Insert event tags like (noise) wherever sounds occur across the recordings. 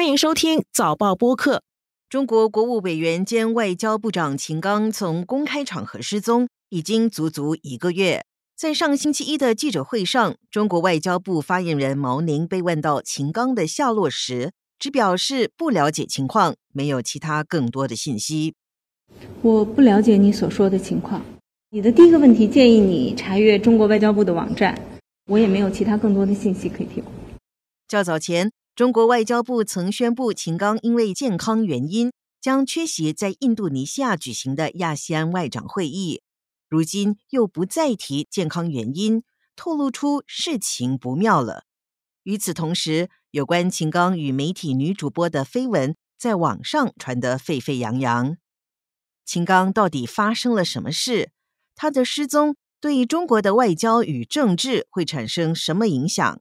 欢迎收听早报播客。中国国务委员兼外交部长秦刚从公开场合失踪，已经足足一个月。在上星期一的记者会上，中国外交部发言人毛宁被问到秦刚的下落时，只表示不了解情况，没有其他更多的信息。我不了解你所说的情况。你的第一个问题建议你查阅中国外交部的网站，我也没有其他更多的信息可以提供。较早前，中国外交部曾宣布秦刚因为健康原因将缺席在印度尼西亚举行的亚细安外长会议，如今又不再提健康原因，透露出事情不妙了。与此同时，有关秦刚与媒体女主播的绯闻在网上传得沸沸扬扬。秦刚到底发生了什么事？他的失踪对中国的外交与政治会产生什么影响？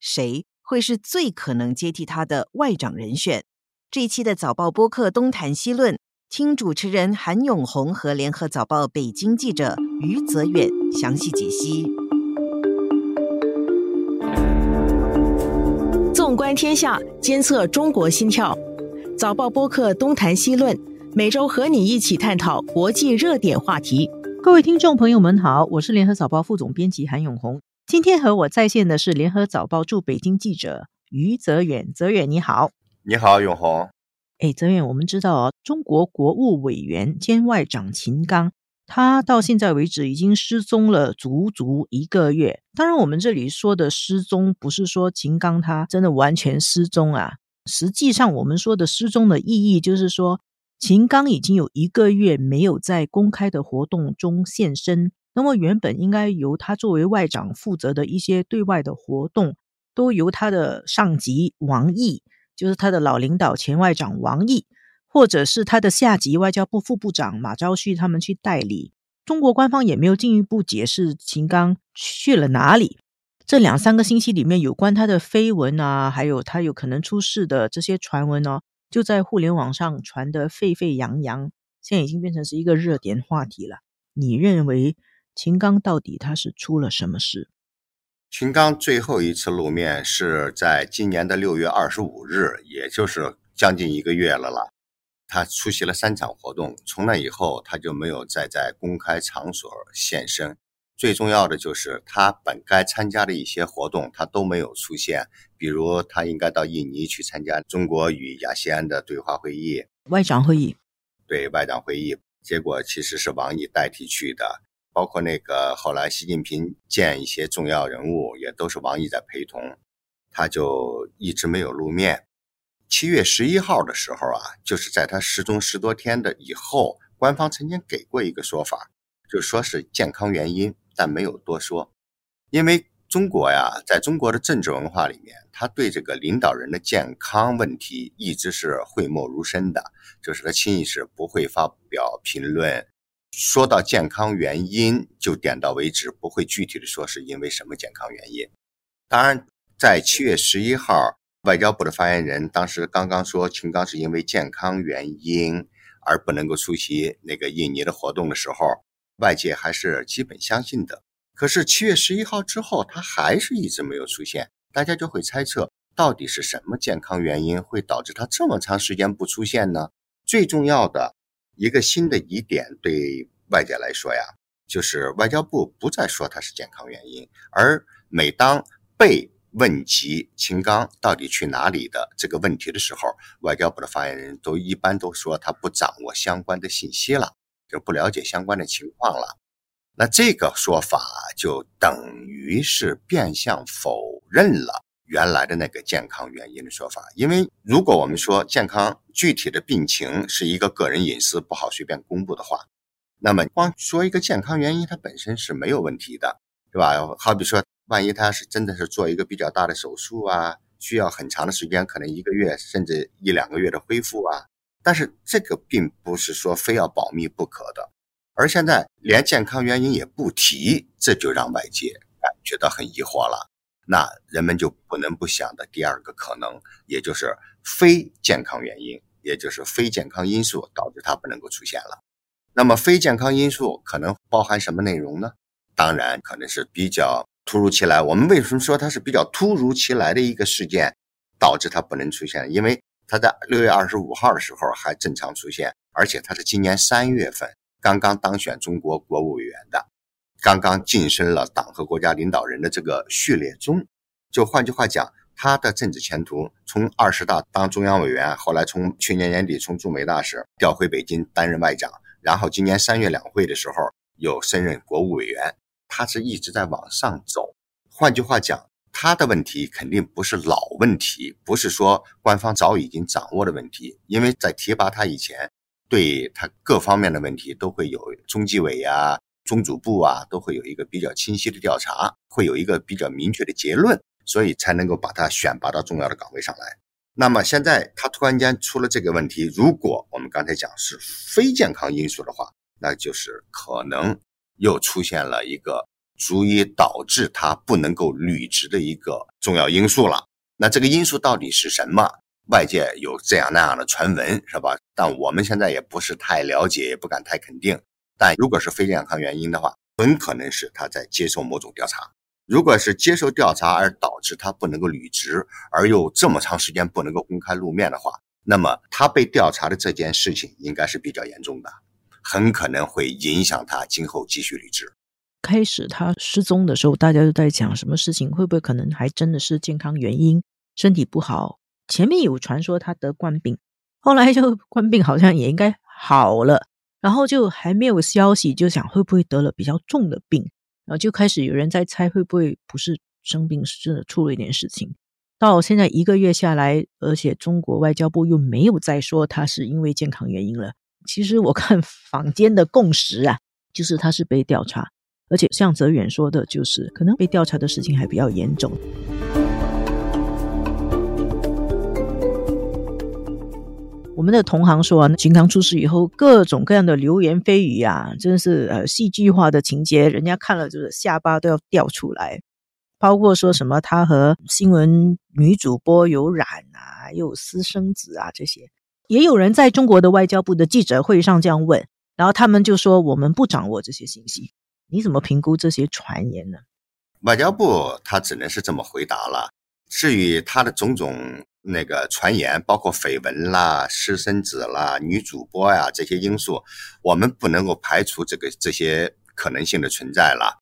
谁会是最可能接替他的外长人选？这一期的早报播客东谈西论，听主持人韩永红和联合早报北京记者于泽远详细解析。纵观天下，监测中国心跳，早报播客东谈西论，每周和你一起探讨国际热点话题。各位听众朋友们好，我是联合早报副总编辑韩永红。今天和我在线的是联合早报驻北京记者于泽远。泽远你好，你好永红。哎，泽远，我们知道哦，中国国务委员兼外长秦刚，他到现在为止已经失踪了足足一个月。当然，我们这里说的失踪，不是说秦刚他真的完全失踪啊。实际上，我们说的失踪的意义，就是说。秦刚已经有一个月没有在公开的活动中现身，那么原本应该由他作为外长负责的一些对外的活动，都由他的上级王毅，就是他的老领导前外长王毅，或者是他的下级外交部副部长马朝旭他们去代理。中国官方也没有进一步解释秦刚去了哪里。这两三个星期里面，有关他的绯闻啊，还有他有可能出事的这些传闻呢。就在互联网上传得沸沸扬扬，现在已经变成是一个热点话题了。你认为秦刚到底他是出了什么事？秦刚最后一次露面是在今年的六月二十五日，也就是将近一个月了啦。他出席了三场活动，从那以后他就没有再在公开场所现身。最重要的就是他本该参加的一些活动，他都没有出现。比如他应该到印尼去参加中国与亚细安的对话会议、外长会议，对外长会议，结果其实是王毅代替去的。包括那个后来习近平见一些重要人物，也都是王毅在陪同，他就一直没有露面。七月十一号的时候啊，就是在他失踪十多天的以后，官方曾经给过一个说法，就说是健康原因。但没有多说，因为中国呀，在中国的政治文化里面，他对这个领导人的健康问题一直是讳莫如深的，就是他轻易是不会发表评论，说到健康原因就点到为止，不会具体的说是因为什么健康原因。当然，在七月十一号，外交部的发言人当时刚刚说秦刚是因为健康原因而不能够出席那个印尼的活动的时候。外界还是基本相信的，可是七月十一号之后，他还是一直没有出现，大家就会猜测到底是什么健康原因会导致他这么长时间不出现呢？最重要的一个新的疑点，对外界来说呀，就是外交部不再说他是健康原因，而每当被问及秦刚到底去哪里的这个问题的时候，外交部的发言人都一般都说他不掌握相关的信息了。就不了解相关的情况了，那这个说法就等于是变相否认了原来的那个健康原因的说法。因为如果我们说健康具体的病情是一个个人隐私，不好随便公布的话，那么光说一个健康原因，它本身是没有问题的，对吧？好比说，万一他是真的是做一个比较大的手术啊，需要很长的时间，可能一个月甚至一两个月的恢复啊。但是这个并不是说非要保密不可的，而现在连健康原因也不提，这就让外界感觉到很疑惑了。那人们就不能不想的第二个可能，也就是非健康原因，也就是非健康因素导致它不能够出现了。那么非健康因素可能包含什么内容呢？当然可能是比较突如其来。我们为什么说它是比较突如其来的一个事件，导致它不能出现？因为他在六月二十五号的时候还正常出现，而且他是今年三月份刚刚当选中国国务委员的，刚刚晋升了党和国家领导人的这个序列中。就换句话讲，他的政治前途从二十大当中央委员，后来从去年年底从驻美大使调回北京担任外长，然后今年三月两会的时候又升任国务委员，他是一直在往上走。换句话讲。他的问题肯定不是老问题，不是说官方早已经掌握的问题，因为在提拔他以前，对他各方面的问题都会有中纪委啊、中组部啊，都会有一个比较清晰的调查，会有一个比较明确的结论，所以才能够把他选拔到重要的岗位上来。那么现在他突然间出了这个问题，如果我们刚才讲是非健康因素的话，那就是可能又出现了一个。足以导致他不能够履职的一个重要因素了。那这个因素到底是什么？外界有这样那样的传闻，是吧？但我们现在也不是太了解，也不敢太肯定。但如果是非健康原因的话，很可能是他在接受某种调查。如果是接受调查而导致他不能够履职，而又这么长时间不能够公开露面的话，那么他被调查的这件事情应该是比较严重的，很可能会影响他今后继续履职。开始他失踪的时候，大家都在讲什么事情？会不会可能还真的是健康原因，身体不好？前面有传说他得冠病，后来就 (laughs) 冠病好像也应该好了，然后就还没有消息，就想会不会得了比较重的病，然后就开始有人在猜会不会不是生病，是真的出了一点事情。到现在一个月下来，而且中国外交部又没有再说他是因为健康原因了。其实我看 (laughs) 坊间的共识啊，就是他是被调查。而且像泽远说的，就是可能被调查的事情还比较严重。我们的同行说啊，秦刚出事以后，各种各样的流言蜚语啊，真是呃戏剧化的情节，人家看了就是下巴都要掉出来。包括说什么他和新闻女主播有染啊，又有私生子啊这些，也有人在中国的外交部的记者会上这样问，然后他们就说我们不掌握这些信息。你怎么评估这些传言呢？外交部他只能是这么回答了。至于他的种种那个传言，包括绯闻啦、私生子啦、女主播呀这些因素，我们不能够排除这个这些可能性的存在了。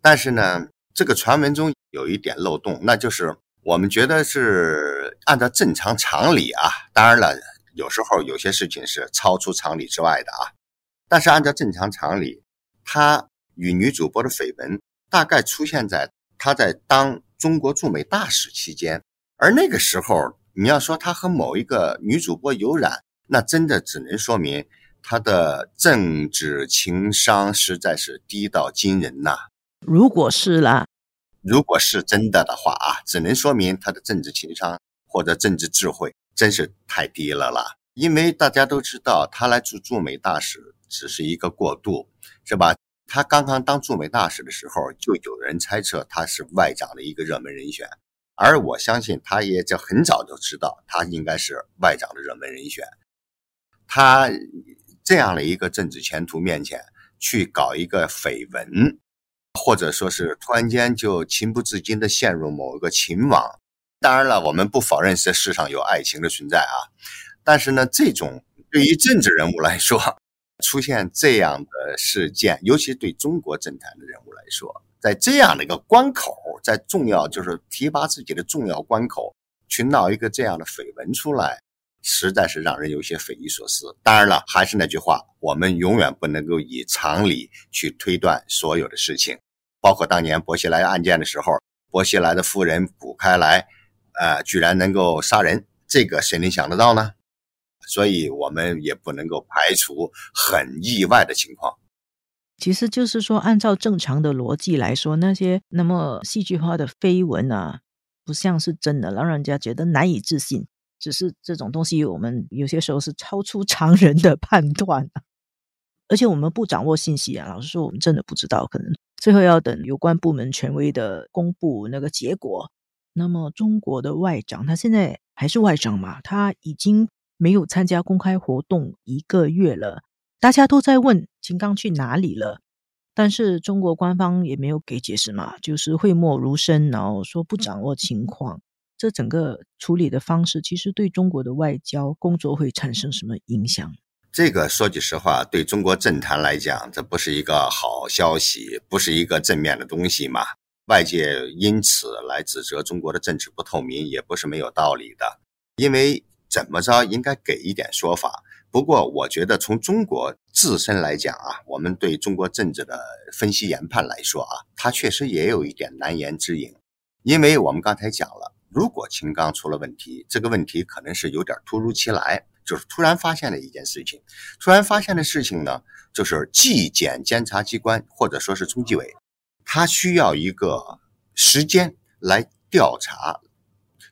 但是呢，这个传闻中有一点漏洞，那就是我们觉得是按照正常常理啊，当然了，有时候有些事情是超出常理之外的啊。但是按照正常常理，他。与女主播的绯闻大概出现在他在当中国驻美大使期间，而那个时候，你要说他和某一个女主播有染，那真的只能说明他的政治情商实在是低到惊人呐。如果是啦，如果是真的的话啊，只能说明他的政治情商或者政治智慧真是太低了啦。因为大家都知道，他来驻驻美大使只是一个过渡，是吧？他刚刚当驻美大使的时候，就有人猜测他是外长的一个热门人选，而我相信他也就很早就知道他应该是外长的热门人选。他这样的一个政治前途面前去搞一个绯闻，或者说是突然间就情不自禁地陷入某一个情网。当然了，我们不否认这世上有爱情的存在啊，但是呢，这种对于政治人物来说。出现这样的事件，尤其对中国政坛的人物来说，在这样的一个关口，在重要就是提拔自己的重要关口，去闹一个这样的绯闻出来，实在是让人有些匪夷所思。当然了，还是那句话，我们永远不能够以常理去推断所有的事情，包括当年薄熙来案件的时候，薄熙来的夫人卜开来，呃，居然能够杀人，这个谁能想得到呢？所以我们也不能够排除很意外的情况。其实就是说，按照正常的逻辑来说，那些那么戏剧化的绯闻啊，不像是真的，让人家觉得难以置信。只是这种东西，我们有些时候是超出常人的判断。而且我们不掌握信息啊，老实说，我们真的不知道，可能最后要等有关部门权威的公布那个结果。那么，中国的外长他现在还是外长嘛？他已经。没有参加公开活动一个月了，大家都在问金刚去哪里了，但是中国官方也没有给解释嘛，就是讳莫如深，然后说不掌握情况。这整个处理的方式，其实对中国的外交工作会产生什么影响？这个说句实话，对中国政坛来讲，这不是一个好消息，不是一个正面的东西嘛。外界因此来指责中国的政治不透明，也不是没有道理的。因为怎么着，应该给一点说法。不过，我觉得从中国自身来讲啊，我们对中国政治的分析研判来说啊，它确实也有一点难言之隐。因为我们刚才讲了，如果秦刚出了问题，这个问题可能是有点突如其来。就是突然发现的一件事情，突然发现的事情呢，就是纪检监察机关或者说是中纪委，他需要一个时间来调查，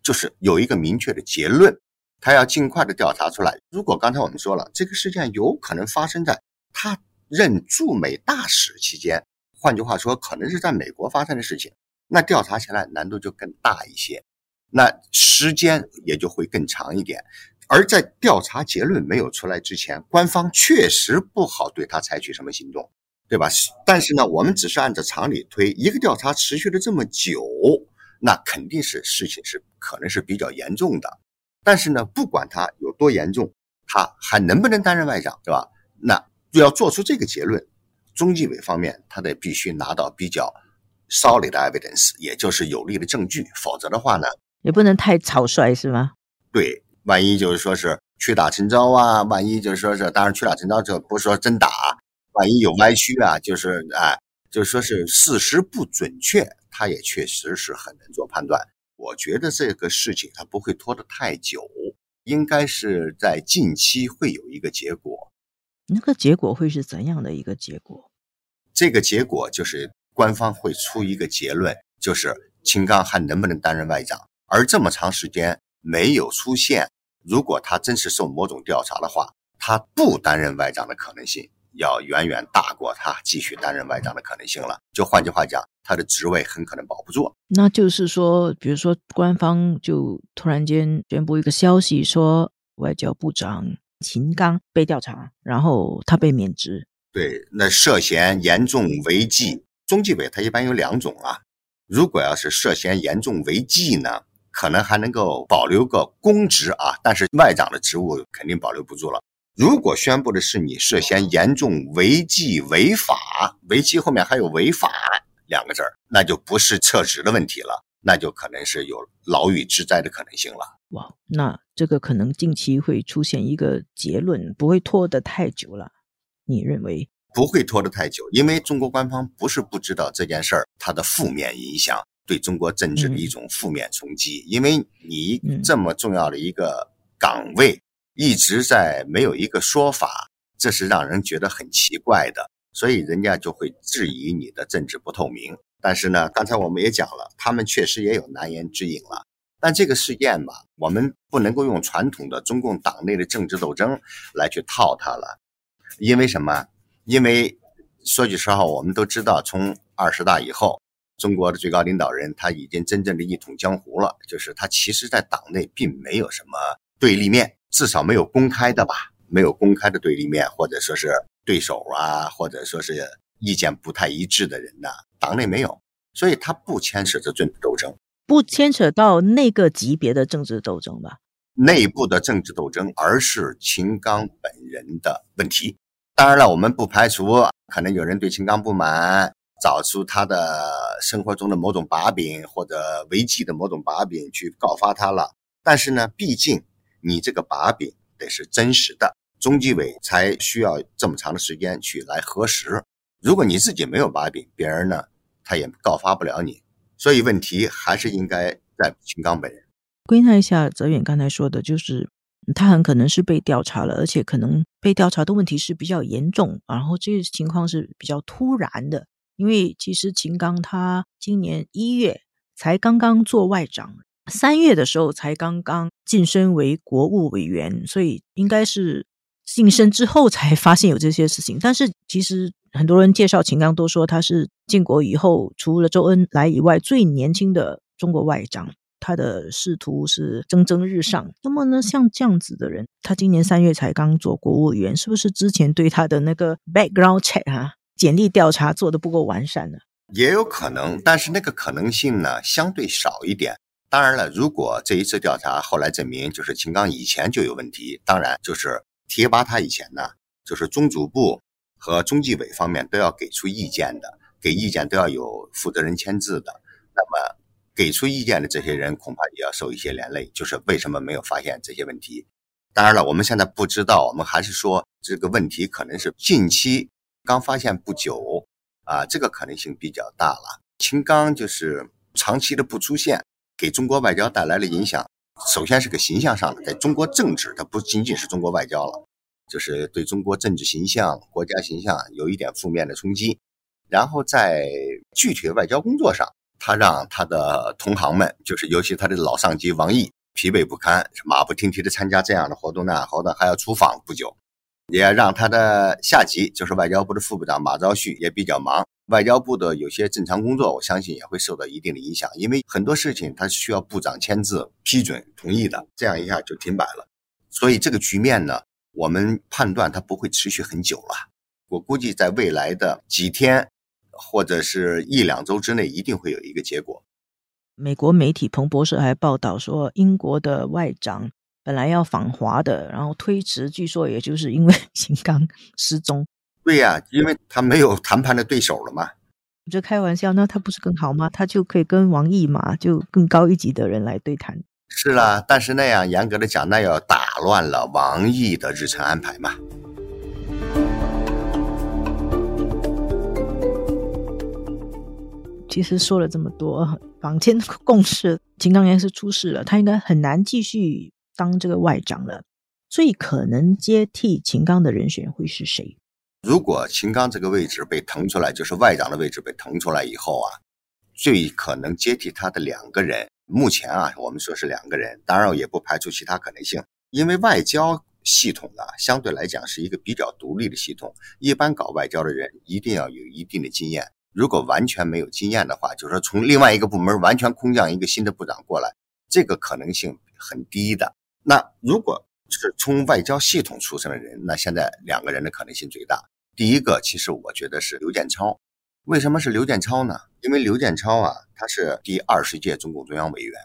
就是有一个明确的结论，他要尽快的调查出来。如果刚才我们说了，这个事件有可能发生在他任驻美大使期间，换句话说，可能是在美国发生的事情，那调查起来难度就更大一些，那时间也就会更长一点。而在调查结论没有出来之前，官方确实不好对他采取什么行动，对吧？但是呢，我们只是按照常理推，一个调查持续了这么久，那肯定是事情是可能是比较严重的。但是呢，不管他有多严重，他还能不能担任外长，对吧？那要做出这个结论，中纪委方面他得必须拿到比较 solid evidence，也就是有力的证据，否则的话呢，也不能太草率，是吗？对。万一就是说是屈打成招啊，万一就是说是，当然屈打成招这不是说真打，万一有歪曲啊，就是哎，就是说是事实不准确，他也确实是很难做判断。我觉得这个事情它不会拖得太久，应该是在近期会有一个结果。那个结果会是怎样的一个结果？这个结果就是官方会出一个结论，就是秦刚还能不能担任外长，而这么长时间。没有出现。如果他真是受某种调查的话，他不担任外长的可能性要远远大过他继续担任外长的可能性了。就换句话讲，他的职位很可能保不住。那就是说，比如说官方就突然间宣布一个消息，说外交部长秦刚被调查，然后他被免职。对，那涉嫌严重违纪，中纪委它一般有两种啊。如果要是涉嫌严重违纪呢？可能还能够保留个公职啊，但是外长的职务肯定保留不住了。如果宣布的是你涉嫌严重违纪违法，违纪后面还有违法两个字儿，那就不是撤职的问题了，那就可能是有牢狱之灾的可能性了。哇，那这个可能近期会出现一个结论，不会拖得太久了。你认为？不会拖得太久，因为中国官方不是不知道这件事儿它的负面影响。对中国政治的一种负面冲击，因为你这么重要的一个岗位一直在没有一个说法，这是让人觉得很奇怪的，所以人家就会质疑你的政治不透明。但是呢，刚才我们也讲了，他们确实也有难言之隐了。但这个事件吧，我们不能够用传统的中共党内的政治斗争来去套它了，因为什么？因为说句实话，我们都知道，从二十大以后。中国的最高领导人他已经真正的一统江湖了，就是他其实，在党内并没有什么对立面，至少没有公开的吧，没有公开的对立面，或者说是对手啊，或者说是意见不太一致的人呐，党内没有，所以他不牵扯着政治斗争，不牵扯到那个级别的政治斗争吧，内部的政治斗争，而是秦刚本人的问题。当然了，我们不排除可能有人对秦刚不满。找出他的生活中的某种把柄或者违纪的某种把柄去告发他了，但是呢，毕竟你这个把柄得是真实的，中纪委才需要这么长的时间去来核实。如果你自己没有把柄，别人呢他也告发不了你，所以问题还是应该在秦刚本人。归纳一下，泽远刚才说的，就是他很可能是被调查了，而且可能被调查的问题是比较严重，然后这个情况是比较突然的。因为其实秦刚他今年一月才刚刚做外长，三月的时候才刚刚晋升为国务委员，所以应该是晋升之后才发现有这些事情。但是其实很多人介绍秦刚都说他是建国以后除了周恩来以外最年轻的中国外长，他的仕途是蒸蒸日上。那么呢，像这样子的人，他今年三月才刚做国务委员，是不是之前对他的那个 background check 啊？简历调查做的不够完善呢，也有可能，但是那个可能性呢相对少一点。当然了，如果这一次调查后来证明就是秦刚以前就有问题，当然就是提拔他以前呢，就是中组部和中纪委方面都要给出意见的，给意见都要有负责人签字的。那么给出意见的这些人恐怕也要受一些连累，就是为什么没有发现这些问题？当然了，我们现在不知道，我们还是说这个问题可能是近期刚发现不久啊，这个可能性比较大了。秦刚就是长期的不出现，给中国外交带来了影响。首先是个形象上的，在中国政治，它不仅仅是中国外交了，就是对中国政治形象、国家形象有一点负面的冲击。然后在具体的外交工作上，他让他的同行们，就是尤其他的老上级王毅疲惫不堪，马不停蹄的参加这样的活动那样活动，还要出访不久，也让他的下级，就是外交部的副部长马朝旭也比较忙。外交部的有些正常工作，我相信也会受到一定的影响，因为很多事情它是需要部长签字批准同意的，这样一下就停摆了。所以这个局面呢，我们判断它不会持续很久了。我估计在未来的几天或者是一两周之内，一定会有一个结果。美国媒体彭博社还报道说，英国的外长本来要访华的，然后推迟，据说也就是因为 (laughs) 秦刚失踪。对呀，因为他没有谈判的对手了嘛。我这开玩笑，那他不是更好吗？他就可以跟王毅嘛，就更高一级的人来对谈。是啦，但是那样严格的讲，那要打乱了王毅的日程安排嘛。其实说了这么多，坊间共识，秦刚应该是出事了，他应该很难继续当这个外长了。最可能接替秦刚的人选会是谁？如果秦刚这个位置被腾出来，就是外长的位置被腾出来以后啊，最可能接替他的两个人，目前啊，我们说是两个人，当然也不排除其他可能性。因为外交系统啊，相对来讲是一个比较独立的系统，一般搞外交的人一定要有一定的经验。如果完全没有经验的话，就是说从另外一个部门完全空降一个新的部长过来，这个可能性很低的。那如果是从外交系统出身的人，那现在两个人的可能性最大。第一个，其实我觉得是刘建超。为什么是刘建超呢？因为刘建超啊，他是第二十届中共中央委员，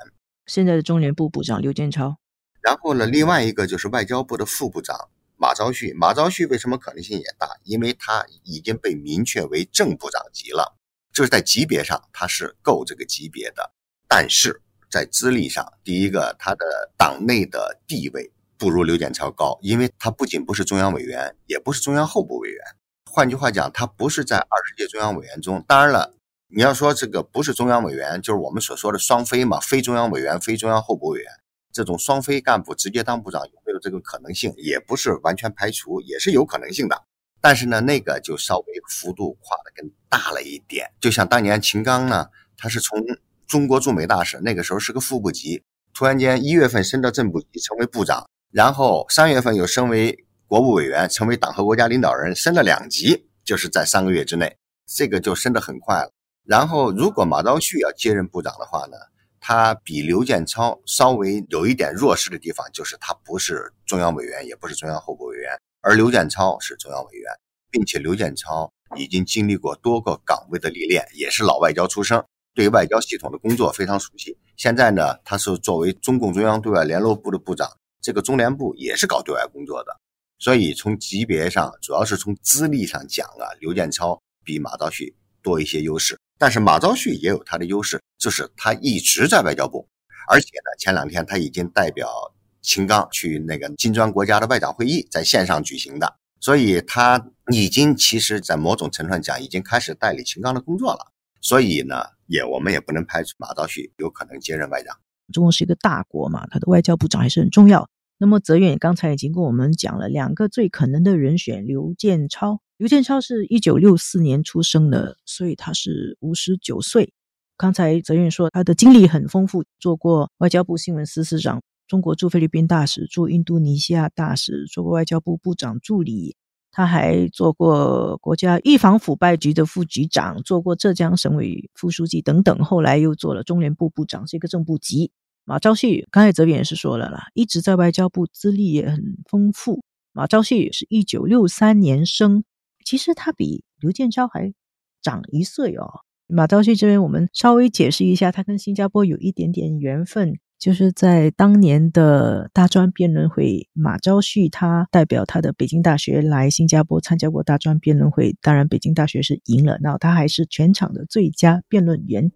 现在的中联部部长刘建超。然后呢，另外一个就是外交部的副部长马朝旭。马朝旭为什么可能性也大？因为他已经被明确为正部长级了，就是在级别上他是够这个级别的。但是在资历上，第一个他的党内的地位。不如刘建超高，因为他不仅不是中央委员，也不是中央候补委员。换句话讲，他不是在二十届中央委员中。当然了，你要说这个不是中央委员，就是我们所说的双非嘛，非中央委员、非中央候补委员，这种双非干部直接当部长有没有这个可能性？也不是完全排除，也是有可能性的。但是呢，那个就稍微幅度跨的更大了一点。就像当年秦刚呢，他是从中国驻美大使，那个时候是个副部级，突然间一月份升到正部级，成为部长。然后三月份又升为国务委员，成为党和国家领导人，升了两级，就是在三个月之内，这个就升得很快了。然后如果马朝旭要接任部长的话呢，他比刘建超稍微有一点弱势的地方，就是他不是中央委员，也不是中央候补委员，而刘建超是中央委员，并且刘建超已经经历过多个岗位的历练，也是老外交出身，对外交系统的工作非常熟悉。现在呢，他是作为中共中央对外联络部的部长。这个中联部也是搞对外工作的，所以从级别上，主要是从资历上讲啊，刘建超比马朝旭多一些优势。但是马朝旭也有他的优势，就是他一直在外交部，而且呢，前两天他已经代表秦刚去那个金砖国家的外长会议在线上举行的，所以他已经其实在某种程度上讲，已经开始代理秦刚的工作了。所以呢，也我们也不能排除马朝旭有可能接任外长。中国是一个大国嘛，他的外交部长还是很重要。那么泽远刚才已经跟我们讲了两个最可能的人选，刘建超。刘建超是一九六四年出生的，所以他是五十九岁。刚才泽远说他的经历很丰富，做过外交部新闻司司长、中国驻菲律宾大使、驻印度尼西亚大使，做过外交部部长助理。他还做过国家预防腐败局的副局长，做过浙江省委副书记等等。后来又做了中联部部长，是一个正部级。马朝旭刚才泽边也是说了啦，一直在外交部，资历也很丰富。马朝旭是一九六三年生，其实他比刘建超还长一岁哦。马昭旭这边，我们稍微解释一下，他跟新加坡有一点点缘分，就是在当年的大专辩论会，马昭旭他代表他的北京大学来新加坡参加过大专辩论会，当然北京大学是赢了，那他还是全场的最佳辩论员。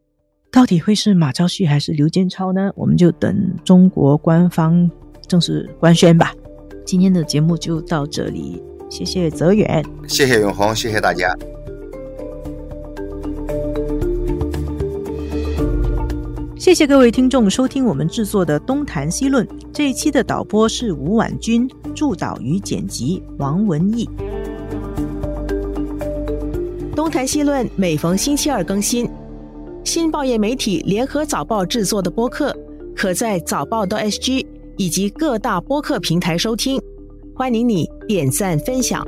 到底会是马昭旭还是刘建超呢？我们就等中国官方正式官宣吧。今天的节目就到这里，谢谢泽远，谢谢永红，谢谢大家。谢谢各位听众收听我们制作的《东谈西论》这一期的导播是吴婉君，助导与剪辑王文义。《东谈西论》每逢星期二更新，新报业媒体联合早报制作的播客，可在早报的 SG 以及各大播客平台收听。欢迎你点赞分享。